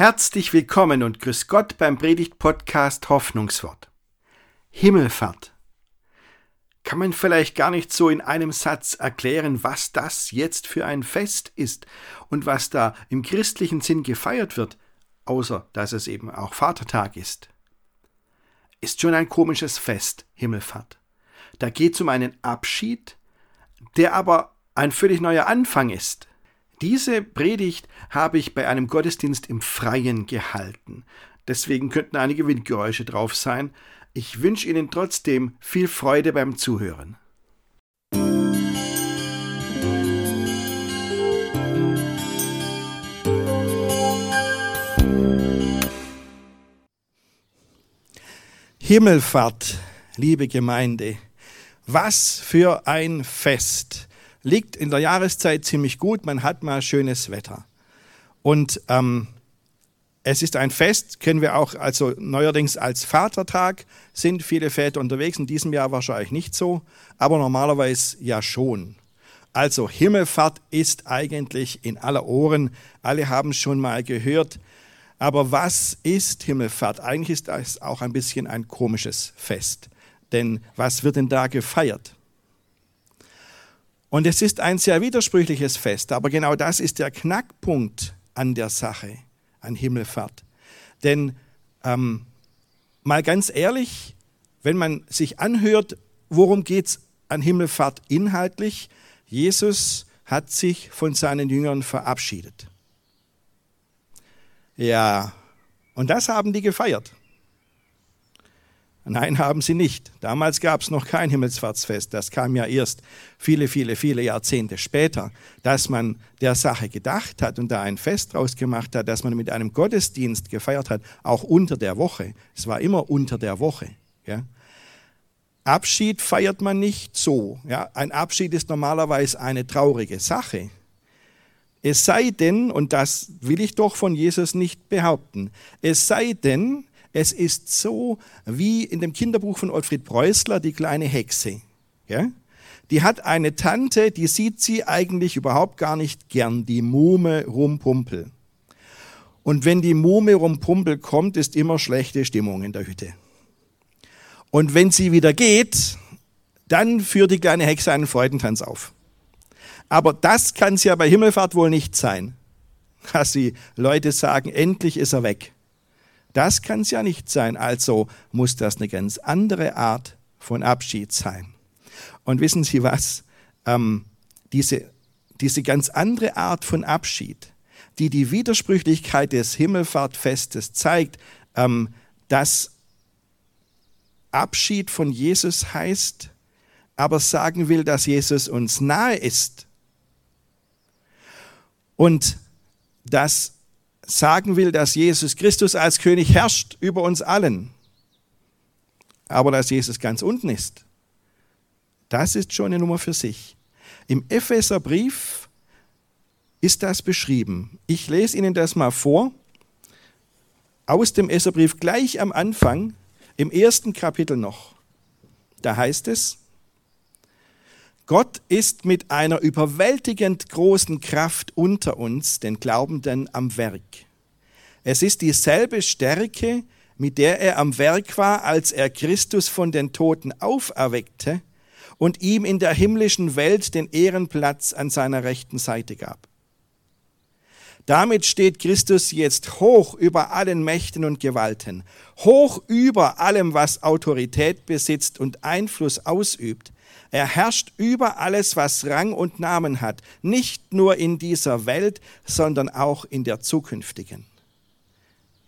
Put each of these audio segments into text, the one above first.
Herzlich willkommen und grüß Gott beim Predigt-Podcast Hoffnungswort. Himmelfahrt. Kann man vielleicht gar nicht so in einem Satz erklären, was das jetzt für ein Fest ist und was da im christlichen Sinn gefeiert wird, außer dass es eben auch Vatertag ist. Ist schon ein komisches Fest, Himmelfahrt. Da geht es um einen Abschied, der aber ein völlig neuer Anfang ist. Diese Predigt habe ich bei einem Gottesdienst im Freien gehalten. Deswegen könnten einige Windgeräusche drauf sein. Ich wünsche Ihnen trotzdem viel Freude beim Zuhören. Himmelfahrt, liebe Gemeinde, was für ein Fest! Liegt in der Jahreszeit ziemlich gut. Man hat mal schönes Wetter. Und ähm, es ist ein Fest, kennen wir auch also neuerdings als Vatertag, sind viele Väter unterwegs, in diesem Jahr wahrscheinlich nicht so, aber normalerweise ja schon. Also Himmelfahrt ist eigentlich in aller Ohren, alle haben schon mal gehört. Aber was ist Himmelfahrt? Eigentlich ist das auch ein bisschen ein komisches Fest. Denn was wird denn da gefeiert? Und es ist ein sehr widersprüchliches Fest, aber genau das ist der Knackpunkt an der Sache, an Himmelfahrt. Denn ähm, mal ganz ehrlich, wenn man sich anhört, worum geht es an Himmelfahrt inhaltlich? Jesus hat sich von seinen Jüngern verabschiedet. Ja, und das haben die gefeiert. Nein, haben sie nicht. Damals gab es noch kein Himmelsfahrtsfest. Das kam ja erst viele, viele, viele Jahrzehnte später, dass man der Sache gedacht hat und da ein Fest draus gemacht hat, dass man mit einem Gottesdienst gefeiert hat, auch unter der Woche. Es war immer unter der Woche. Ja. Abschied feiert man nicht so. Ja. Ein Abschied ist normalerweise eine traurige Sache. Es sei denn, und das will ich doch von Jesus nicht behaupten, es sei denn, es ist so wie in dem Kinderbuch von Ottfried Preußler, die kleine Hexe. Ja? Die hat eine Tante, die sieht sie eigentlich überhaupt gar nicht gern, die Mume Rumpumpel. Und wenn die Mume Rumpumpel kommt, ist immer schlechte Stimmung in der Hütte. Und wenn sie wieder geht, dann führt die kleine Hexe einen Freudentanz auf. Aber das kann es ja bei Himmelfahrt wohl nicht sein, dass die Leute sagen, endlich ist er weg. Das kann es ja nicht sein. Also muss das eine ganz andere Art von Abschied sein. Und wissen Sie was? Ähm, diese, diese ganz andere Art von Abschied, die die Widersprüchlichkeit des Himmelfahrtfestes zeigt, ähm, dass Abschied von Jesus heißt, aber sagen will, dass Jesus uns nahe ist. Und dass sagen will, dass Jesus Christus als König herrscht über uns allen, aber dass Jesus ganz unten ist, das ist schon eine Nummer für sich. Im Epheserbrief ist das beschrieben. Ich lese Ihnen das mal vor. Aus dem Epheserbrief gleich am Anfang, im ersten Kapitel noch. Da heißt es, Gott ist mit einer überwältigend großen Kraft unter uns, den Glaubenden, am Werk. Es ist dieselbe Stärke, mit der er am Werk war, als er Christus von den Toten auferweckte und ihm in der himmlischen Welt den Ehrenplatz an seiner rechten Seite gab. Damit steht Christus jetzt hoch über allen Mächten und Gewalten, hoch über allem, was Autorität besitzt und Einfluss ausübt, er herrscht über alles, was Rang und Namen hat, nicht nur in dieser Welt, sondern auch in der zukünftigen.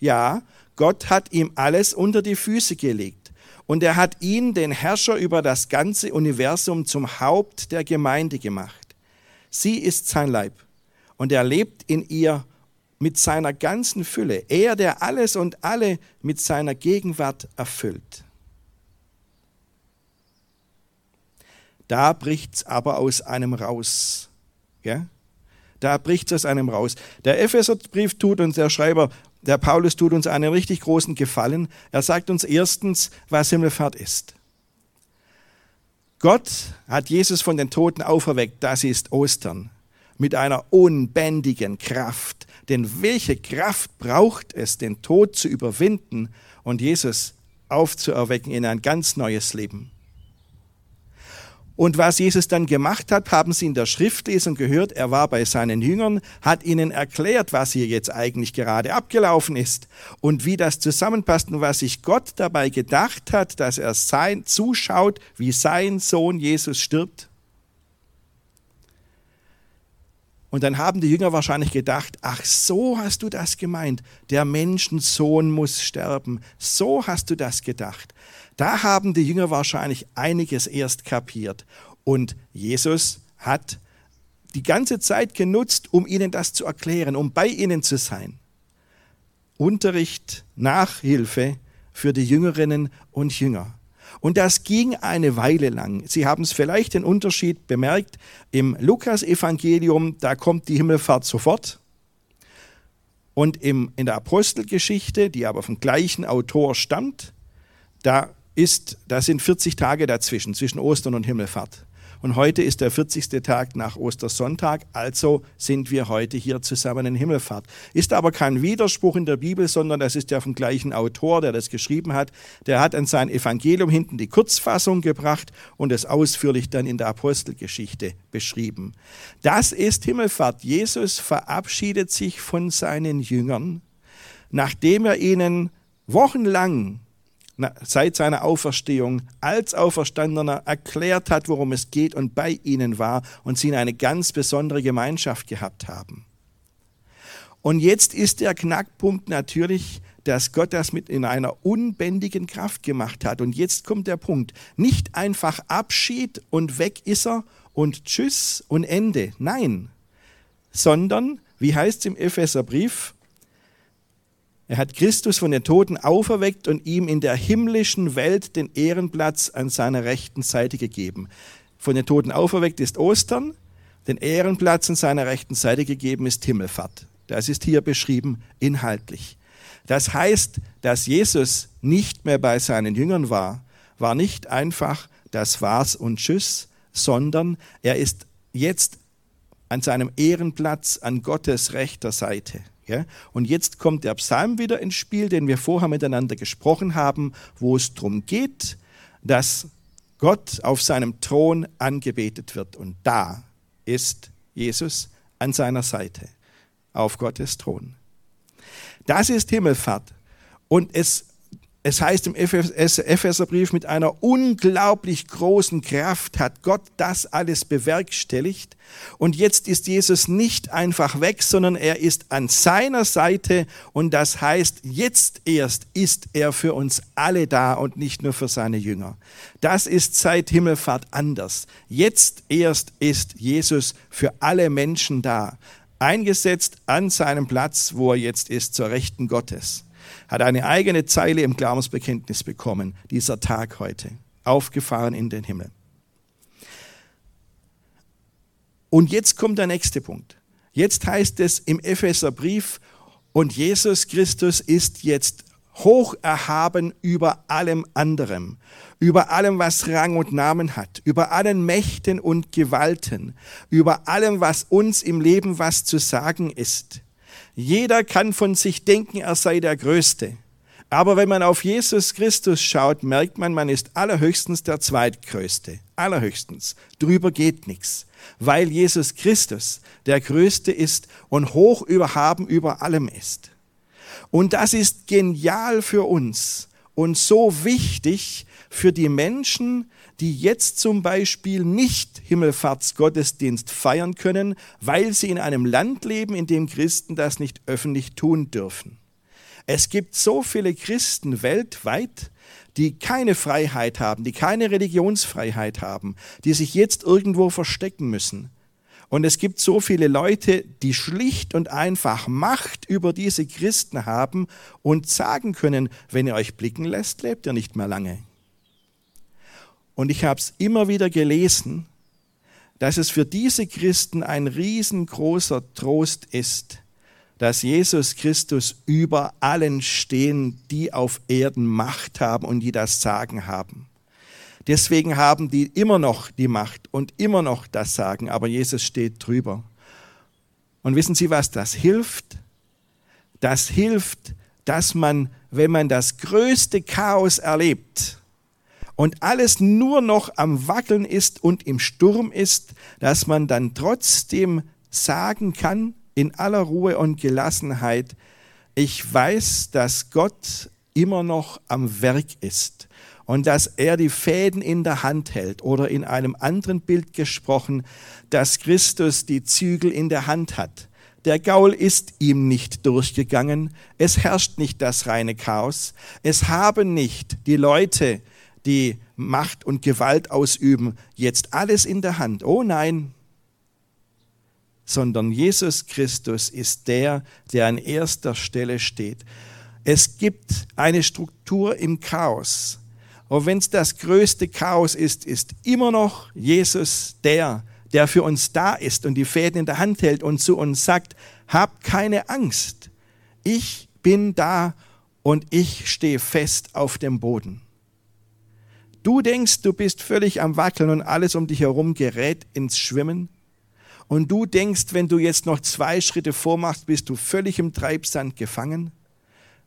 Ja, Gott hat ihm alles unter die Füße gelegt und er hat ihn, den Herrscher über das ganze Universum, zum Haupt der Gemeinde gemacht. Sie ist sein Leib und er lebt in ihr mit seiner ganzen Fülle, er, der alles und alle mit seiner Gegenwart erfüllt. Da bricht es aber aus einem raus. Ja? Da es aus einem raus. Der Epheserbrief tut uns, der Schreiber, der Paulus tut uns einen richtig großen Gefallen. Er sagt uns erstens, was Himmelfahrt ist. Gott hat Jesus von den Toten auferweckt, das ist Ostern. mit einer unbändigen Kraft. Denn welche Kraft braucht es, den Tod zu überwinden und Jesus aufzuerwecken in ein ganz neues Leben? Und was Jesus dann gemacht hat, haben Sie in der Schriftlesung gehört. Er war bei seinen Jüngern, hat ihnen erklärt, was hier jetzt eigentlich gerade abgelaufen ist und wie das zusammenpasst und was sich Gott dabei gedacht hat, dass er sein zuschaut, wie sein Sohn Jesus stirbt. Und dann haben die Jünger wahrscheinlich gedacht, ach so hast du das gemeint, der Menschensohn muss sterben. So hast du das gedacht. Da haben die Jünger wahrscheinlich einiges erst kapiert. Und Jesus hat die ganze Zeit genutzt, um ihnen das zu erklären, um bei ihnen zu sein. Unterricht, Nachhilfe für die Jüngerinnen und Jünger. Und das ging eine Weile lang. Sie haben es vielleicht den Unterschied bemerkt. Im Lukas-Evangelium, da kommt die Himmelfahrt sofort. Und im, in der Apostelgeschichte, die aber vom gleichen Autor stammt, da ist, da sind 40 Tage dazwischen, zwischen Ostern und Himmelfahrt. Und heute ist der 40. Tag nach Ostersonntag, also sind wir heute hier zusammen in Himmelfahrt. Ist aber kein Widerspruch in der Bibel, sondern das ist ja vom gleichen Autor, der das geschrieben hat. Der hat an sein Evangelium hinten die Kurzfassung gebracht und es ausführlich dann in der Apostelgeschichte beschrieben. Das ist Himmelfahrt. Jesus verabschiedet sich von seinen Jüngern, nachdem er ihnen wochenlang seit seiner Auferstehung als Auferstandener erklärt hat, worum es geht und bei ihnen war und sie in eine ganz besondere Gemeinschaft gehabt haben. Und jetzt ist der Knackpunkt natürlich, dass Gott das mit in einer unbändigen Kraft gemacht hat. Und jetzt kommt der Punkt. Nicht einfach Abschied und weg ist er und Tschüss und Ende. Nein. Sondern, wie heißt es im Epheserbrief, er hat Christus von den Toten auferweckt und ihm in der himmlischen Welt den Ehrenplatz an seiner rechten Seite gegeben. Von den Toten auferweckt ist Ostern, den Ehrenplatz an seiner rechten Seite gegeben ist Himmelfahrt. Das ist hier beschrieben inhaltlich. Das heißt, dass Jesus nicht mehr bei seinen Jüngern war, war nicht einfach das war's und tschüss, sondern er ist jetzt an seinem Ehrenplatz an Gottes rechter Seite. Ja? Und jetzt kommt der Psalm wieder ins Spiel, den wir vorher miteinander gesprochen haben, wo es darum geht, dass Gott auf seinem Thron angebetet wird. Und da ist Jesus an seiner Seite, auf Gottes Thron. Das ist Himmelfahrt. Und es es heißt im Epheserbrief, mit einer unglaublich großen Kraft hat Gott das alles bewerkstelligt. Und jetzt ist Jesus nicht einfach weg, sondern er ist an seiner Seite. Und das heißt, jetzt erst ist er für uns alle da und nicht nur für seine Jünger. Das ist seit Himmelfahrt anders. Jetzt erst ist Jesus für alle Menschen da. Eingesetzt an seinem Platz, wo er jetzt ist, zur Rechten Gottes hat eine eigene Zeile im Glaubensbekenntnis bekommen, dieser Tag heute, aufgefahren in den Himmel. Und jetzt kommt der nächste Punkt. Jetzt heißt es im Epheserbrief, und Jesus Christus ist jetzt hoch erhaben über allem anderem, über allem, was Rang und Namen hat, über allen Mächten und Gewalten, über allem, was uns im Leben was zu sagen ist. Jeder kann von sich denken, er sei der Größte. Aber wenn man auf Jesus Christus schaut, merkt man, man ist allerhöchstens der Zweitgrößte. Allerhöchstens. Drüber geht nichts. Weil Jesus Christus der Größte ist und hoch überhaben über allem ist. Und das ist genial für uns und so wichtig für die Menschen, die jetzt zum Beispiel nicht Himmelfahrtsgottesdienst feiern können, weil sie in einem Land leben, in dem Christen das nicht öffentlich tun dürfen. Es gibt so viele Christen weltweit, die keine Freiheit haben, die keine Religionsfreiheit haben, die sich jetzt irgendwo verstecken müssen. Und es gibt so viele Leute, die schlicht und einfach Macht über diese Christen haben und sagen können, wenn ihr euch blicken lässt, lebt ihr nicht mehr lange. Und ich habe es immer wieder gelesen, dass es für diese Christen ein riesengroßer Trost ist, dass Jesus Christus über allen stehen, die auf Erden Macht haben und die das Sagen haben. Deswegen haben die immer noch die Macht und immer noch das Sagen, aber Jesus steht drüber. Und wissen Sie, was das hilft? Das hilft, dass man, wenn man das größte Chaos erlebt und alles nur noch am Wackeln ist und im Sturm ist, dass man dann trotzdem sagen kann, in aller Ruhe und Gelassenheit, ich weiß, dass Gott immer noch am Werk ist und dass er die Fäden in der Hand hält oder in einem anderen Bild gesprochen, dass Christus die Zügel in der Hand hat. Der Gaul ist ihm nicht durchgegangen, es herrscht nicht das reine Chaos, es haben nicht die Leute, die Macht und Gewalt ausüben, jetzt alles in der Hand. Oh nein, sondern Jesus Christus ist der, der an erster Stelle steht. Es gibt eine Struktur im Chaos. Und wenn es das größte Chaos ist, ist immer noch Jesus der, der für uns da ist und die Fäden in der Hand hält und zu uns sagt, hab keine Angst. Ich bin da und ich stehe fest auf dem Boden. Du denkst, du bist völlig am Wackeln und alles um dich herum gerät ins Schwimmen. Und du denkst, wenn du jetzt noch zwei Schritte vormachst, bist du völlig im Treibsand gefangen.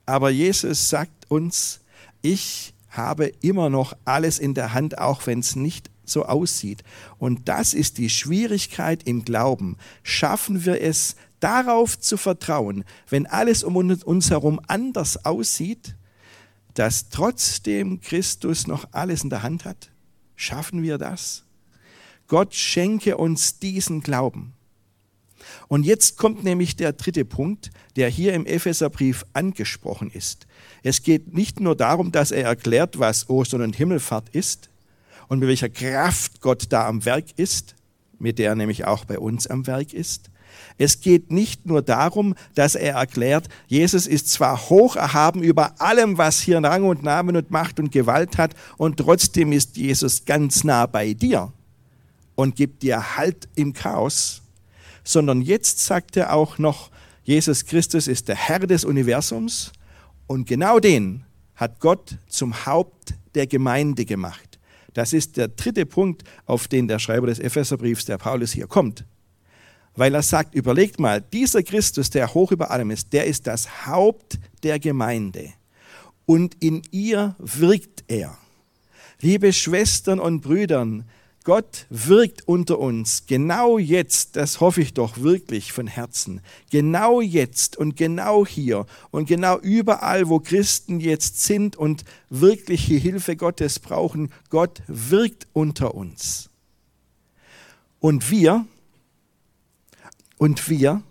Aber Jesus sagt uns, ich habe immer noch alles in der Hand, auch wenn es nicht so aussieht. Und das ist die Schwierigkeit im Glauben. Schaffen wir es, darauf zu vertrauen, wenn alles um uns herum anders aussieht, dass trotzdem Christus noch alles in der Hand hat? Schaffen wir das? Gott schenke uns diesen Glauben. Und jetzt kommt nämlich der dritte Punkt, der hier im Epheserbrief angesprochen ist. Es geht nicht nur darum, dass er erklärt, was Ostern und Himmelfahrt ist und mit welcher Kraft Gott da am Werk ist, mit der er nämlich auch bei uns am Werk ist. Es geht nicht nur darum, dass er erklärt, Jesus ist zwar hoch erhaben über allem, was hier Rang und Namen und Macht und Gewalt hat, und trotzdem ist Jesus ganz nah bei dir und gibt dir Halt im Chaos, sondern jetzt sagt er auch noch, Jesus Christus ist der Herr des Universums und genau den hat Gott zum Haupt der Gemeinde gemacht. Das ist der dritte Punkt, auf den der Schreiber des Epheserbriefs, der Paulus hier kommt. Weil er sagt, überlegt mal, dieser Christus, der hoch über allem ist, der ist das Haupt der Gemeinde. Und in ihr wirkt er. Liebe Schwestern und Brüdern, Gott wirkt unter uns genau jetzt, das hoffe ich doch wirklich von Herzen, genau jetzt und genau hier und genau überall, wo Christen jetzt sind und wirkliche Hilfe Gottes brauchen, Gott wirkt unter uns. Und wir, und wir,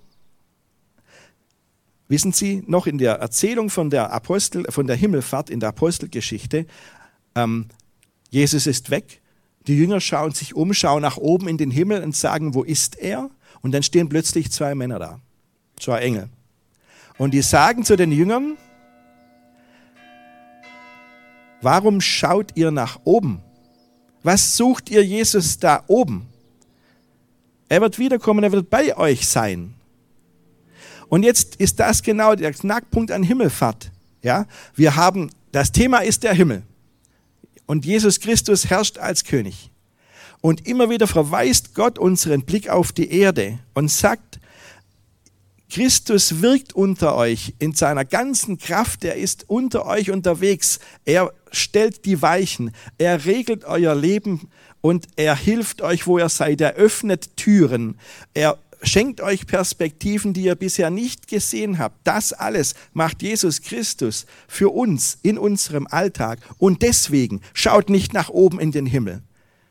wissen Sie, noch in der Erzählung von der Apostel, von der Himmelfahrt in der Apostelgeschichte, ähm, Jesus ist weg, die Jünger schauen sich um, schauen nach oben in den Himmel und sagen, wo ist er? Und dann stehen plötzlich zwei Männer da, zwei Engel. Und die sagen zu den Jüngern, warum schaut ihr nach oben? Was sucht ihr Jesus da oben? Er wird wiederkommen, er wird bei euch sein. Und jetzt ist das genau der Knackpunkt an Himmelfahrt. Ja, wir haben, das Thema ist der Himmel und Jesus Christus herrscht als König. Und immer wieder verweist Gott unseren Blick auf die Erde und sagt, Christus wirkt unter euch in seiner ganzen Kraft, er ist unter euch unterwegs, er stellt die Weichen, er regelt euer Leben und er hilft euch, wo ihr seid, er öffnet Türen, er schenkt euch Perspektiven, die ihr bisher nicht gesehen habt. Das alles macht Jesus Christus für uns in unserem Alltag. Und deswegen schaut nicht nach oben in den Himmel.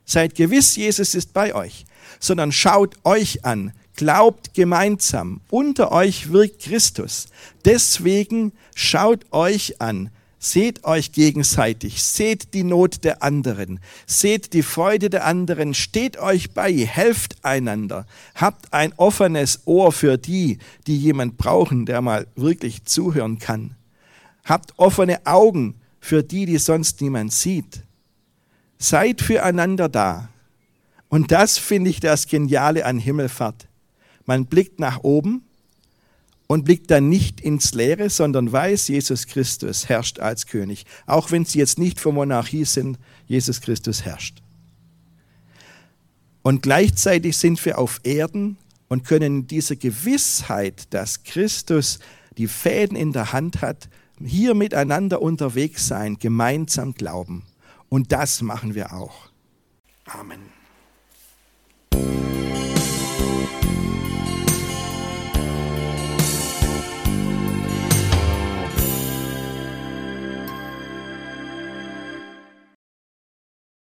Seid gewiss, Jesus ist bei euch, sondern schaut euch an. Glaubt gemeinsam. Unter euch wirkt Christus. Deswegen schaut euch an. Seht euch gegenseitig, seht die Not der anderen, seht die Freude der anderen, steht euch bei, helft einander, habt ein offenes Ohr für die, die jemand brauchen, der mal wirklich zuhören kann. Habt offene Augen für die, die sonst niemand sieht. Seid füreinander da. Und das finde ich das Geniale an Himmelfahrt. Man blickt nach oben und blickt dann nicht ins Leere, sondern weiß, Jesus Christus herrscht als König. Auch wenn sie jetzt nicht von Monarchie sind, Jesus Christus herrscht. Und gleichzeitig sind wir auf Erden und können diese Gewissheit, dass Christus die Fäden in der Hand hat, hier miteinander unterwegs sein, gemeinsam glauben. Und das machen wir auch. Amen.